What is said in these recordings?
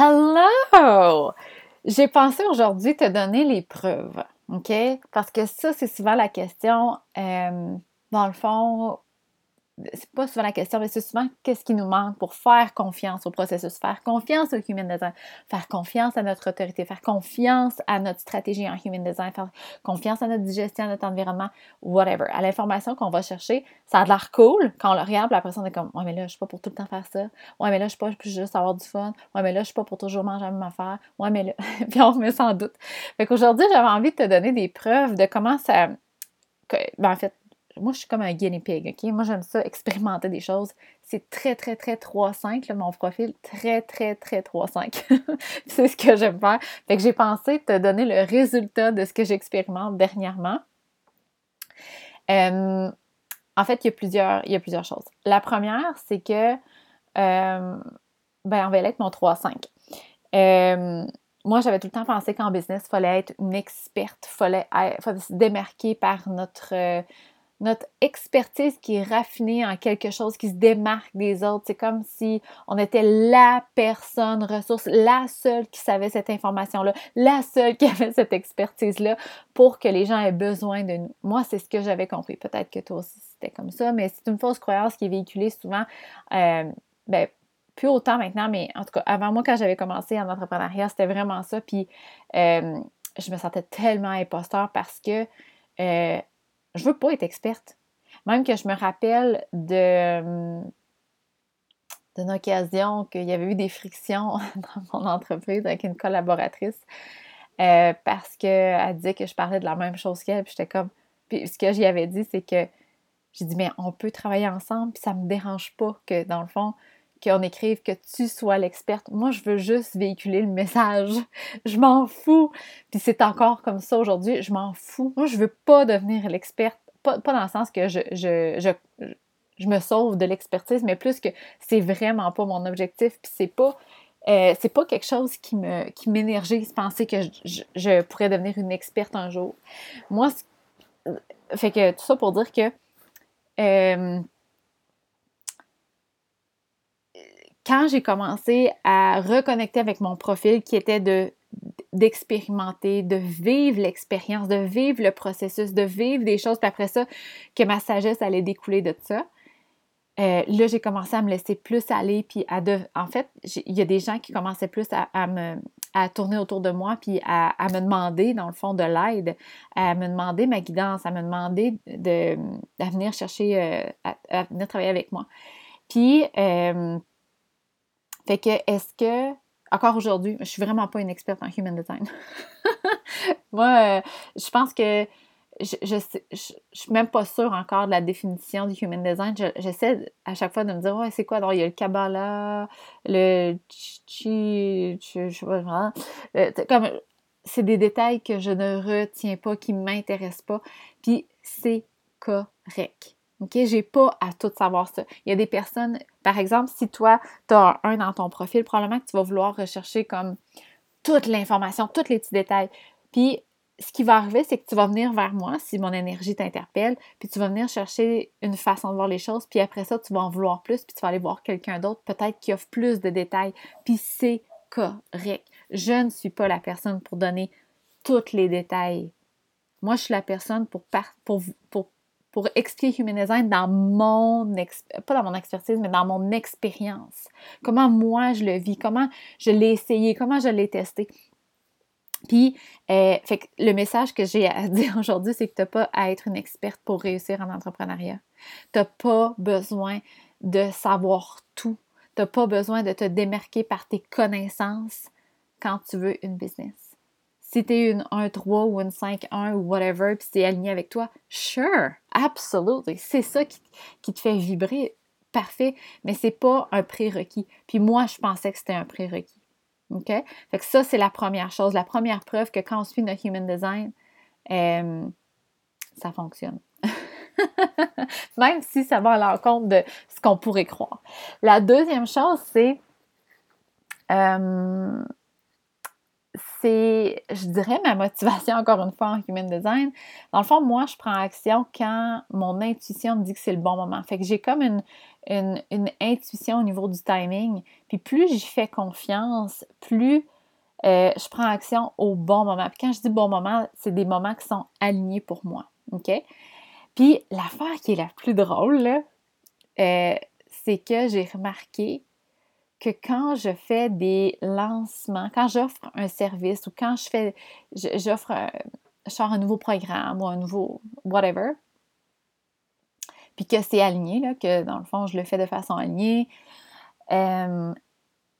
Hello! J'ai pensé aujourd'hui te donner les preuves, OK? Parce que ça, c'est souvent la question. Euh, dans le fond, c'est pas souvent la question, mais c'est souvent qu'est-ce qui nous manque pour faire confiance au processus, faire confiance au human design, faire confiance à notre autorité, faire confiance à notre stratégie en human design, faire confiance à notre digestion, à notre environnement, whatever, à l'information qu'on va chercher. Ça a l'air cool quand on le regarde, puis ça, on est comme, ouais, mais là, je suis pas pour tout le temps faire ça. Ouais, mais là, je suis pas pour juste avoir du fun. Ouais, mais là, je suis pas pour toujours manger la même affaire. Ouais, mais là, puis on met sans doute. Fait qu'aujourd'hui, j'avais envie de te donner des preuves de comment ça. Ben, en fait, moi, je suis comme un guinea pig, OK? Moi, j'aime ça, expérimenter des choses. C'est très, très, très 3-5, mon profil. Très, très, très 3-5. c'est ce que j'aime faire. Fait que j'ai pensé te donner le résultat de ce que j'expérimente dernièrement. Euh, en fait, il y, a plusieurs, il y a plusieurs choses. La première, c'est que, euh, ben, on va aller avec mon 3-5. Euh, moi, j'avais tout le temps pensé qu'en business, il fallait être une experte, il fallait, fallait, se démarquer par notre, notre expertise qui est raffinée en quelque chose qui se démarque des autres. C'est comme si on était la personne ressource, la seule qui savait cette information-là, la seule qui avait cette expertise-là pour que les gens aient besoin de nous. Moi, c'est ce que j'avais compris. Peut-être que toi aussi c'était comme ça, mais c'est une fausse croyance qui est véhiculée souvent. Euh, ben, plus autant maintenant, mais en tout cas, avant moi, quand j'avais commencé en entrepreneuriat, c'était vraiment ça. Puis, euh, je me sentais tellement imposteur parce que euh, je veux pas être experte. Même que je me rappelle de hum, d'une occasion qu'il y avait eu des frictions dans mon entreprise avec une collaboratrice euh, parce qu'elle disait que je parlais de la même chose qu'elle. Puis j'étais comme. Puis ce que j'y avais dit, c'est que j'ai dit, mais on peut travailler ensemble, puis ça me dérange pas que, dans le fond, qu'on écrive que tu sois l'experte. Moi, je veux juste véhiculer le message. Je m'en fous. Puis c'est encore comme ça aujourd'hui. Je m'en fous. Moi, je veux pas devenir l'experte. Pas, dans le sens que je, je, je, me sauve de l'expertise, mais plus que c'est vraiment pas mon objectif. Puis c'est pas. Euh, c'est pas quelque chose qui me qui m'énergise penser que je, pourrais devenir une experte un jour. Moi, fait que tout ça pour dire que euh, quand j'ai commencé à reconnecter avec mon profil qui était de d'expérimenter, de vivre l'expérience, de vivre le processus, de vivre des choses, puis après ça, que ma sagesse allait découler de ça. Euh, là, j'ai commencé à me laisser plus aller, puis à en fait, il y a des gens qui commençaient plus à, me à tourner autour de moi, puis à, me demander, dans le fond, de l'aide, à me demander ma guidance, à me demander de, venir chercher, euh, à, venir travailler avec moi. Puis, euh, fait que, est-ce que, encore aujourd'hui, je suis vraiment pas une experte en human design. Moi, euh, je pense que je, je, suis même pas sûre encore de la définition du human design. J'essaie à chaque fois de me dire, ouais, c'est quoi? Il y a le Kabbalah, le chi, je sais pas, euh, comme, c'est des détails que je ne retiens pas, qui ne m'intéressent pas. Puis, c'est correct. OK? J'ai pas à tout savoir ça. Il y a des personnes, par exemple, si toi, tu as un dans ton profil, probablement que tu vas vouloir rechercher comme toute l'information, tous les petits détails. Puis, ce qui va arriver, c'est que tu vas venir vers moi si mon énergie t'interpelle, puis tu vas venir chercher une façon de voir les choses, puis après ça, tu vas en vouloir plus, puis tu vas aller voir quelqu'un d'autre, peut-être qui offre plus de détails, puis c'est correct. Je ne suis pas la personne pour donner tous les détails. Moi, je suis la personne pour, pour, pour pour expliquer Human Design dans mon, pas dans mon expertise, mais dans mon expérience. Comment moi je le vis, comment je l'ai essayé, comment je l'ai testé. Puis, euh, que le message que j'ai à dire aujourd'hui, c'est que tu n'as pas à être une experte pour réussir en entrepreneuriat. Tu n'as pas besoin de savoir tout. Tu n'as pas besoin de te démarquer par tes connaissances quand tu veux une business si t'es une 1-3 ou une 5-1 ou whatever, puis c'est aligné avec toi, sure, absolutely. C'est ça qui, te fait vibrer, parfait, mais c'est pas un prérequis. Puis moi, je pensais que c'était un prérequis. OK? Fait que ça, c'est la première chose, la première preuve que quand on suit notre human design, euh, ça fonctionne. Même si ça va à l'encontre de ce qu'on pourrait croire. La deuxième chose, c'est euh, c'est, je dirais, ma motivation, encore une fois, en human design. Dans le fond, moi, je prends action quand mon intuition me dit que c'est le bon moment. Fait que j'ai comme une, une, intuition au niveau du timing. Puis plus j'y fais confiance, plus euh, je prends action au bon moment. Puis quand je dis bon moment, c'est des moments qui sont alignés pour moi. OK? Puis l'affaire qui est la plus drôle, euh, c'est que j'ai remarqué que quand je fais des lancements, quand j'offre un service ou quand je fais, j'offre, je un nouveau programme ou un nouveau whatever, puis que c'est aligné, là, que dans le fond, je le fais de façon alignée, euh,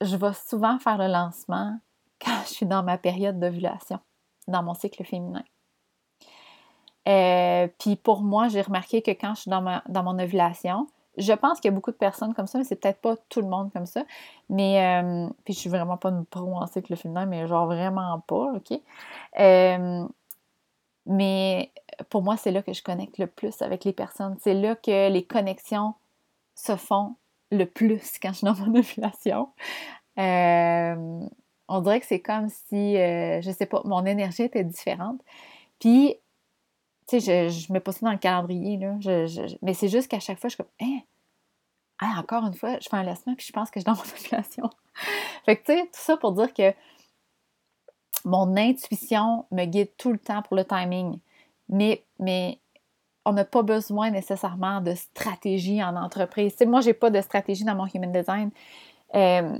je vais souvent faire le lancement quand je suis dans ma période d'ovulation, dans mon cycle féminin. Euh, puis pour moi, j'ai remarqué que quand je suis dans, ma, dans mon ovulation, je pense qu'il y a beaucoup de personnes comme ça, mais c'est peut-être pas tout le monde comme ça. Mais, euh, puis je suis vraiment pas une pro en cycle féminin, mais genre vraiment pas, OK? Euh, mais pour moi, c'est là que je connecte le plus avec les personnes. C'est là que les connexions se font le plus quand je suis dans mon ovulation. Euh, on dirait que c'est comme si, je sais pas, mon énergie était différente. Puis tu sais, je, je mets pas ça dans le calendrier, là. mais c'est juste qu'à chaque fois, je suis comme, hein, encore une fois, je fais un lancement, puis je pense que je suis dans mon ovulation. fait que, tu sais, tout ça pour dire que mon intuition me guide tout le temps pour le timing. Mais, mais on n'a pas besoin nécessairement de stratégie en entreprise. Tu sais, moi, j'ai pas de stratégie dans mon human design. Euh,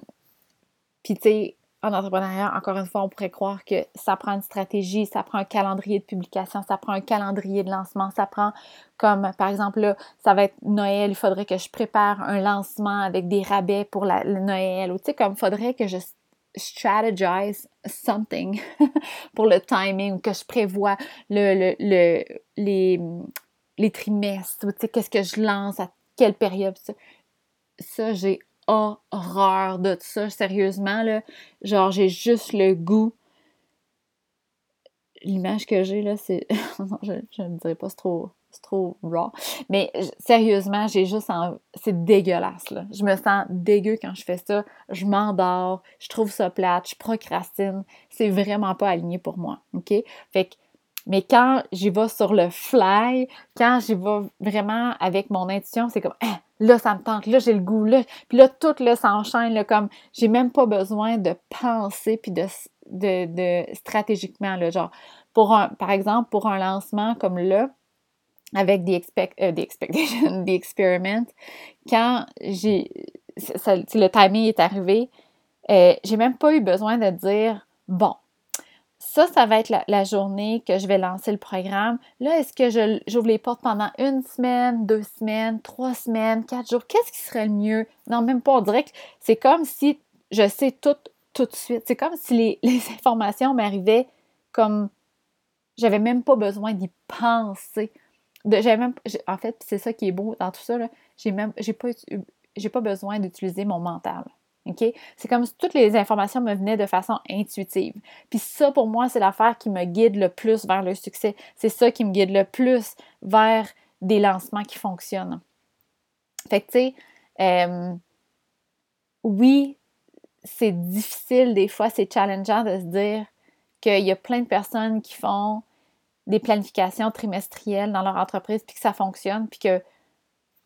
puis, tu sais, en entrepreneuriat, encore une fois, on pourrait croire que ça prend une stratégie, ça prend un calendrier de publication, ça prend un calendrier de lancement, ça prend comme, par exemple, là, ça va être Noël, il faudrait que je prépare un lancement avec des rabais pour la, Noël, ou tu sais, comme il faudrait que je strategize something pour le timing, ou que je prévois le, le, les, les trimestres, tu sais, qu'est-ce que je lance, à quelle période, ça, ça j'ai horreur de ça, sérieusement, là. Genre, j'ai juste le goût. L'image que j'ai, là, c'est. je ne dirais pas, c'est trop, trop raw. Mais sérieusement, j'ai juste. C'est dégueulasse, là. Je me sens dégueu quand je fais ça. Je m'endors, je trouve ça plate, je procrastine. C'est vraiment pas aligné pour moi, OK? Fait que mais quand j'y vais sur le fly, quand j'y vais vraiment avec mon intuition, c'est comme hein, là, ça me tente, là, j'ai le goût, là. Puis là, tout là, s'enchaîne, là, comme j'ai même pas besoin de penser puis de, de, de stratégiquement, là, genre, pour un, par exemple, pour un lancement comme là, avec des, expect, euh, expectations, des experiments, quand j'ai, le timing est arrivé, euh, j'ai même pas eu besoin de dire, bon, ça, ça va être la, journée que je vais lancer le programme. Là, est-ce que j'ouvre les portes pendant une semaine, deux semaines, trois semaines, quatre jours? Qu'est-ce qui serait le mieux? Non, même pas. On dirait que c'est comme si je sais tout tout de suite. C'est comme si les, informations m'arrivaient comme j'avais même pas besoin d'y penser. De, même, en fait, c'est ça qui est beau dans tout ça. J'ai pas, pas besoin d'utiliser mon mental. C'est comme si toutes les informations me venaient de façon intuitive. Puis ça, pour moi, c'est l'affaire qui me guide le plus vers le succès. C'est ça qui me guide le plus vers des lancements qui fonctionnent. Fait que, tu sais, euh, oui, c'est difficile des fois, c'est challengeant de se dire qu'il y a plein de personnes qui font des planifications trimestrielles dans leur entreprise puis que ça fonctionne, puis que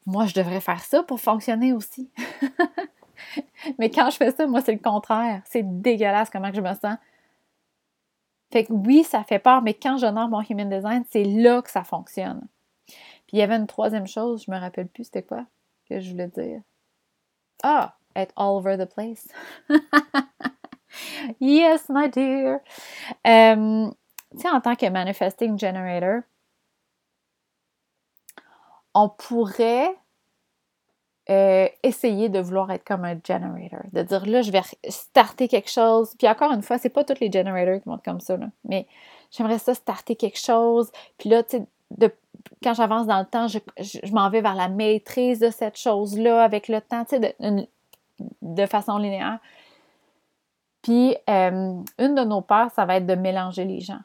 moi, je devrais faire ça pour fonctionner aussi. mais quand je fais ça, moi, c'est le contraire. C'est dégueulasse comment je me sens. Fait que oui, ça fait peur, mais quand j'honore mon human design, c'est là que ça fonctionne. Puis il y avait une troisième chose, je me rappelle plus c'était quoi que je voulais dire. Ah, être all over the place. yes, my dear. Euh, tu sais, en tant que manifesting generator, on pourrait euh, essayer de vouloir être comme un generator, de dire là, je vais starter quelque chose. Puis encore une fois, c'est pas tous les generators qui être comme ça, mais j'aimerais ça starter quelque chose. Puis là, tu sais, quand j'avance dans le temps, je, m'en vais vers la maîtrise de cette chose-là avec le temps, tu sais, de, de, façon linéaire. Puis, euh, une de nos peurs, ça va être de mélanger les gens.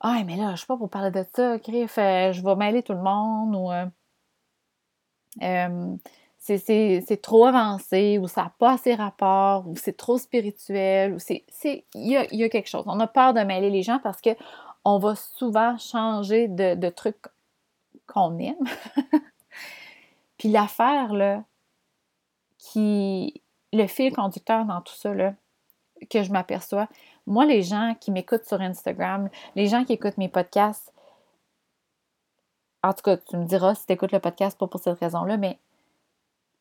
Ah, mais là, je sais pas pour parler de ça, Griff, euh, je vais mêler tout le monde ou c'est trop avancé, ou ça n'a pas assez rapport, ou c'est trop spirituel, ou c'est. Il y a, y a, quelque chose. On a peur de mêler les gens parce que on va souvent changer de, de trucs qu'on aime. Puis l'affaire, là, qui. Le fil conducteur dans tout ça, là, que je m'aperçois, moi, les gens qui m'écoutent sur Instagram, les gens qui écoutent mes podcasts, en tout cas, tu me diras si tu écoutes le podcast, pas pour cette raison-là, mais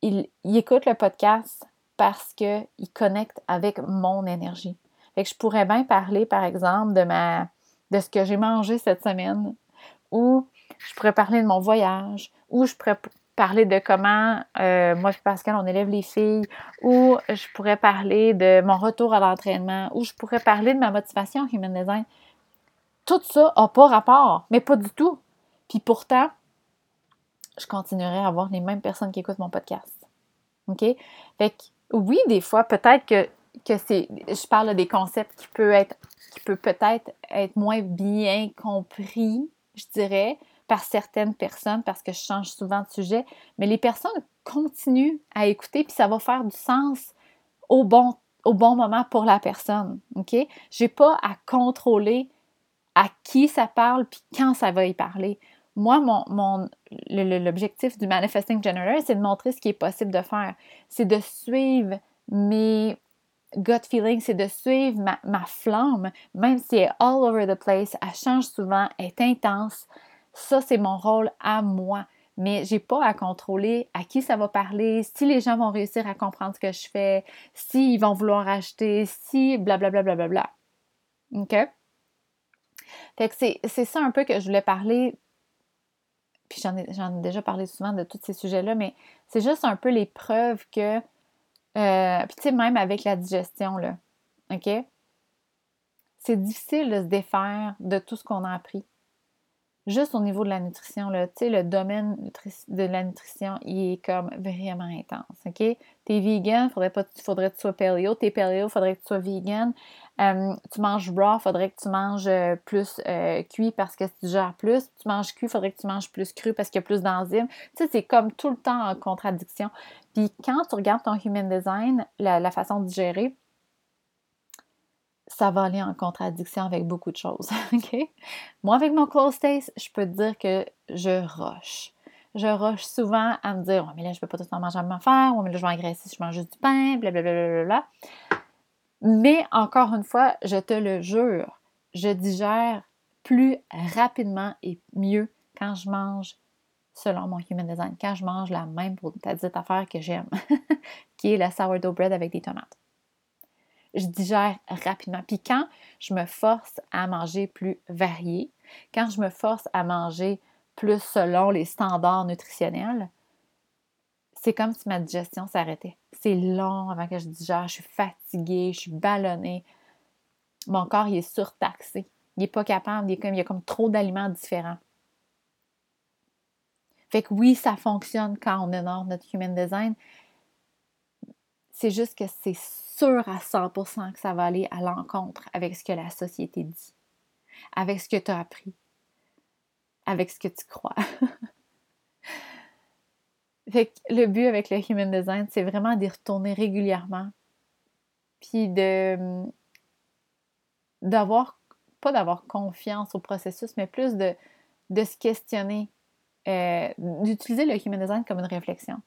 ils, écoutent le podcast parce qu'ils connectent avec mon énergie. Je pourrais bien parler, par exemple, de ma de ce que j'ai mangé cette semaine, ou je pourrais parler de mon voyage, ou je pourrais parler de comment euh, moi et Pascal on élève les filles, ou je pourrais parler de mon retour à l'entraînement, ou je pourrais parler de ma motivation human design. Tout ça n'a pas rapport, mais pas du tout. Puis pourtant, je continuerai à avoir les mêmes personnes qui écoutent mon podcast. OK? Fait que oui, des fois, peut-être que, que c'est. Je parle des concepts qui peuvent être qui peut peut-être être moins bien compris, je dirais, par certaines personnes parce que je change souvent de sujet, mais les personnes continuent à écouter puis ça va faire du sens au bon, au bon moment pour la personne. OK? J'ai pas à contrôler à qui ça parle puis quand ça va y parler moi, mon, l'objectif du Manifesting Generator, c'est de montrer ce qui est possible de faire. C'est de suivre mes gut feelings, c'est de suivre ma, flamme, même si elle est all over the place, elle change souvent, elle est intense. Ça, c'est mon rôle à moi. Mais j'ai pas à contrôler à qui ça va parler, si les gens vont réussir à comprendre ce que je fais, s'ils vont vouloir acheter, si blablabla. Bla, bla, bla, bla, OK? Fait que c'est ça un peu que je voulais parler puis j'en ai, déjà parlé souvent de tous ces sujets-là, mais c'est juste un peu les preuves que, euh, puis tu sais, même avec la digestion, là, OK? C'est difficile de se défaire de tout ce qu'on a appris. Juste au niveau de la nutrition, là, le domaine de la nutrition, il est comme vraiment intense, OK? T'es vegan, faudrait pas, faudrait que tu sois paleo. T'es paleo, faudrait que tu sois vegan. Euh, tu manges raw, faudrait que tu manges euh, plus euh, cuit parce que tu gères plus. Tu manges cuit, faudrait que tu manges plus cru parce qu'il y a plus d'enzymes. Tu sais, c'est comme tout le temps en contradiction. Puis quand tu regardes ton human design, la, façon de gérer, ça va aller en contradiction avec beaucoup de choses. OK? Moi, avec mon close taste, je peux te dire que je rush. Je rush souvent à me dire, mais là, je peux pas tout le temps manger à ma faire, oh, mais là, je vais engraisser si je mange juste du pain, blablabla. Bla, bla, bla, mais encore une fois, je te le jure, je digère plus rapidement et mieux quand je mange selon mon human design, quand je mange la même petite affaire que j'aime, qui est la sourdough bread avec des tomates. Je digère rapidement. Puis quand je me force à manger plus varié, quand je me force à manger plus selon les standards nutritionnels, c'est comme si ma digestion s'arrêtait. C'est long avant que je digère, je suis fatiguée, je suis ballonnée. Mon corps, il est surtaxé. Il n'est pas capable, il, y a comme trop d'aliments différents. Fait que oui, ça fonctionne quand on honore notre human design. C'est juste que c'est sûr à 100% que ça va aller à l'encontre avec ce que la société dit, avec ce que tu as appris, avec ce que tu crois. Fait le but avec le Human Design, c'est vraiment d'y retourner régulièrement. Puis de d'avoir, pas d'avoir confiance au processus, mais plus de, de se questionner, euh, d'utiliser le Human Design comme une réflexion.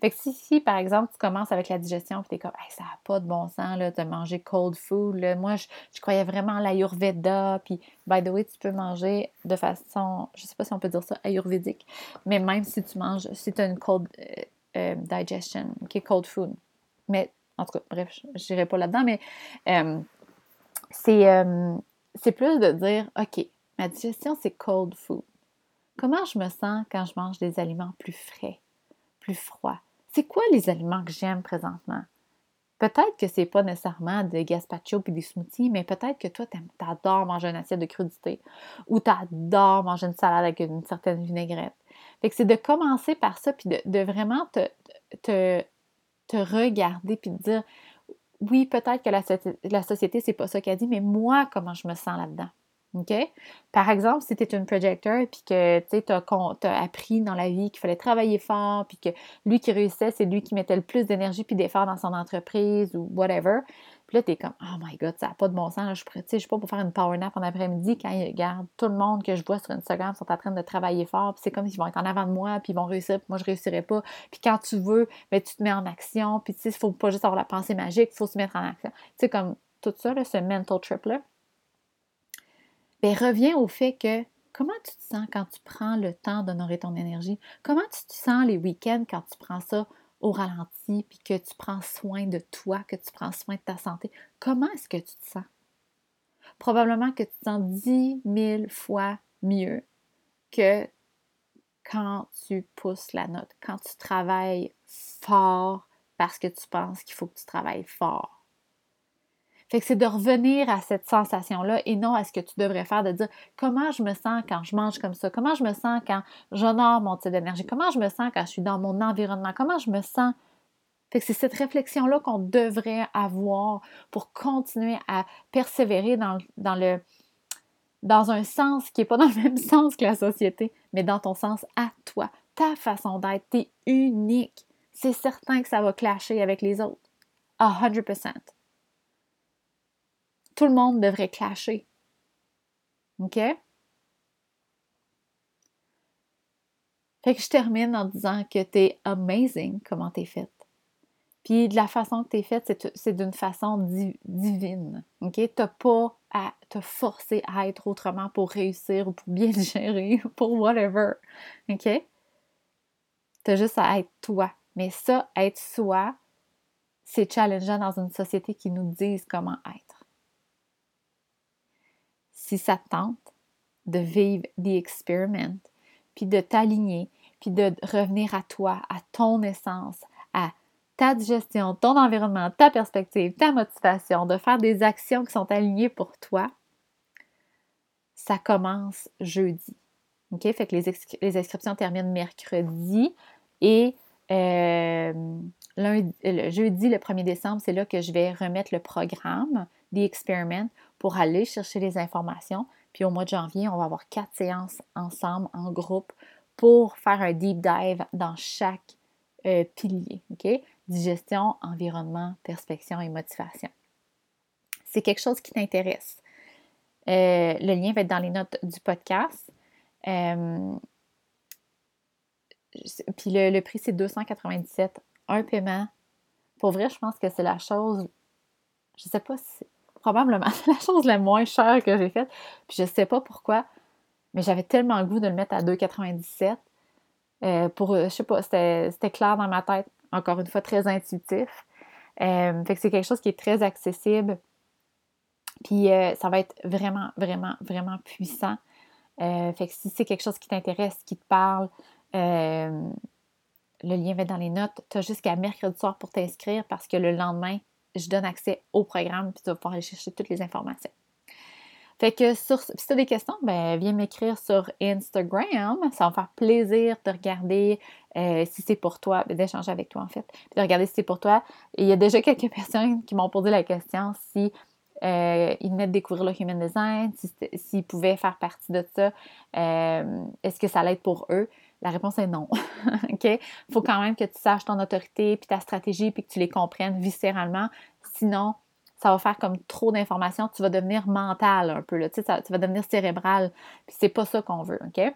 Fait que si, si, par exemple, tu commences avec la digestion, puis t'es comme, ça n'a pas de bon sens là, de manger cold food. Moi, je, croyais vraiment à l'ayurveda. Puis, by the way, tu peux manger de façon, je sais pas si on peut dire ça, ayurvédique, mais même si tu manges, si tu as une cold euh, euh, digestion, qui est cold food. Mais, en tout cas, bref, je n'irai pas là-dedans, mais euh, c'est plus de dire, OK, ma digestion, c'est cold food. Comment je me sens quand je mange des aliments plus frais, plus froids? C'est quoi les aliments que j'aime présentement? Peut-être que c'est pas nécessairement de gazpacho puis des smoothies, mais peut-être que toi, tu adores manger une assiette de crudité ou tu adores manger une salade avec une certaine vinaigrette. Fait c'est de commencer par ça puis de, vraiment te, te, te, regarder puis de dire oui, peut-être que la, la société, c'est pas ça qu'elle dit, mais moi, comment je me sens là-dedans? OK? Par exemple, si tu es une projecteur puis que tu as, appris dans la vie qu'il fallait travailler fort puis que lui qui réussissait, c'est lui qui mettait le plus d'énergie puis d'efforts dans son entreprise ou whatever. Puis là, tu comme Oh my God, ça n'a pas de bon sens. je ne suis pas pour faire une power nap en après-midi quand ils regardent tout le monde que je vois sur Instagram sont en train de travailler fort. Puis c'est comme s'ils vont être en avant de moi puis ils vont réussir puis moi je réussirai pas. Puis quand tu veux, ben, tu te mets en action. Puis tu sais, faut pas juste avoir la pensée magique, il faut se mettre en action. Tu sais, comme tout ça, ce mental trip-là bien, reviens au fait que comment tu te sens quand tu prends le temps d'honorer ton énergie? Comment tu te sens les week-ends quand tu prends ça au ralenti, puis que tu prends soin de toi, que tu prends soin de ta santé? Comment est-ce que tu te sens? Probablement que tu te sens dix mille fois mieux que quand tu pousses la note, quand tu travailles fort parce que tu penses qu'il faut que tu travailles fort. Fait que c'est de revenir à cette sensation-là et non à ce que tu devrais faire, de dire comment je me sens quand je mange comme ça, comment je me sens quand j'honore mon type d'énergie, comment je me sens quand je suis dans mon environnement, comment je me sens? Fait que c'est cette réflexion-là qu'on devrait avoir pour continuer à persévérer dans, dans le dans un sens qui n'est pas dans le même sens que la société, mais dans ton sens à toi, ta façon d'être, tu es unique. C'est certain que ça va clasher avec les autres. A 100% tout le monde devrait clasher. OK? Fait que je termine en disant que tu es amazing comment tu es faite. Puis de la façon que tu es faite, c'est d'une façon divine. OK? Tu n'as pas à te forcer à être autrement pour réussir ou pour bien gérer ou pour whatever. OK? Tu as juste à être toi. Mais ça, être soi, c'est challengeant dans une société qui nous dise comment être si ça tente de vivre the experiment, puis de t'aligner, puis de revenir à toi, à ton essence, à ta digestion, ton environnement, ta perspective, ta motivation, de faire des actions qui sont alignées pour toi, ça commence jeudi. OK? Fait que les, inscriptions terminent mercredi et euh, le jeudi, le 1er décembre, c'est là que je vais remettre le programme The Experiment pour aller chercher les informations. Puis au mois de janvier, on va avoir quatre séances ensemble, en groupe, pour faire un deep dive dans chaque euh, pilier. OK? Digestion, environnement, perspection et motivation. C'est quelque chose qui t'intéresse. Euh, le lien va être dans les notes du podcast. Euh, puis le, prix, c'est 297. Un paiement. Pour vrai, je pense que c'est la chose. Je sais pas si probablement la chose la moins chère que j'ai faite. Puis je sais pas pourquoi, mais j'avais tellement le goût de le mettre à 2,97. Euh, pour, je sais pas, c'était clair dans ma tête. Encore une fois, très intuitif. Euh, fait que c'est quelque chose qui est très accessible. Puis euh, ça va être vraiment, vraiment, vraiment puissant. fait que si c'est quelque chose qui t'intéresse, qui te parle, le lien va être dans les notes. Tu as jusqu'à mercredi soir pour t'inscrire parce que le lendemain, je donne accès au programme, puis tu vas pouvoir aller chercher toutes les informations. Fait que sur, si tu as des questions, ben, viens m'écrire sur Instagram. Ça va me faire plaisir de regarder euh, si c'est pour toi, ben, d'échanger avec toi en fait, puis de regarder si c'est pour toi. Et il y a déjà quelques personnes qui m'ont posé la question si euh, ils venaient de découvrir le human design, s'ils pouvaient faire partie de ça, euh, est-ce que ça allait être pour eux? La réponse est non. OK? Il faut quand même que tu saches ton autorité, puis ta stratégie, puis que tu les comprennes viscéralement. Sinon, ça va faire comme trop d'informations. Tu vas devenir mental un peu. Là. Tu, sais, tu vas devenir cérébral. Puis c'est pas ça qu'on veut. OK?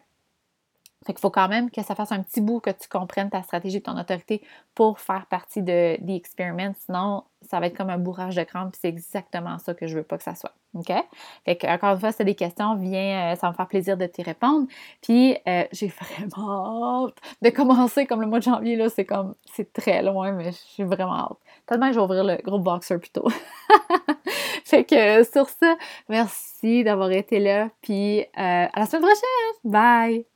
Fait qu'il faut quand même que ça fasse un petit bout que tu comprennes ta stratégie, ton autorité pour faire partie de l'expérience. Sinon, ça va être comme un bourrage de puis c'est exactement ça que je veux pas que ça soit. OK? Fait que, encore une fois, si tu as des questions, viens, euh, ça va me faire plaisir de t'y répondre. Puis, euh, j'ai vraiment hâte de commencer comme le mois de janvier, là, c'est comme, c'est très loin, mais je suis vraiment hâte. Tellement que je vais ouvrir le groupe Boxer plus tôt. fait que, sur ça, merci d'avoir été là, puis euh, à la semaine prochaine! Bye!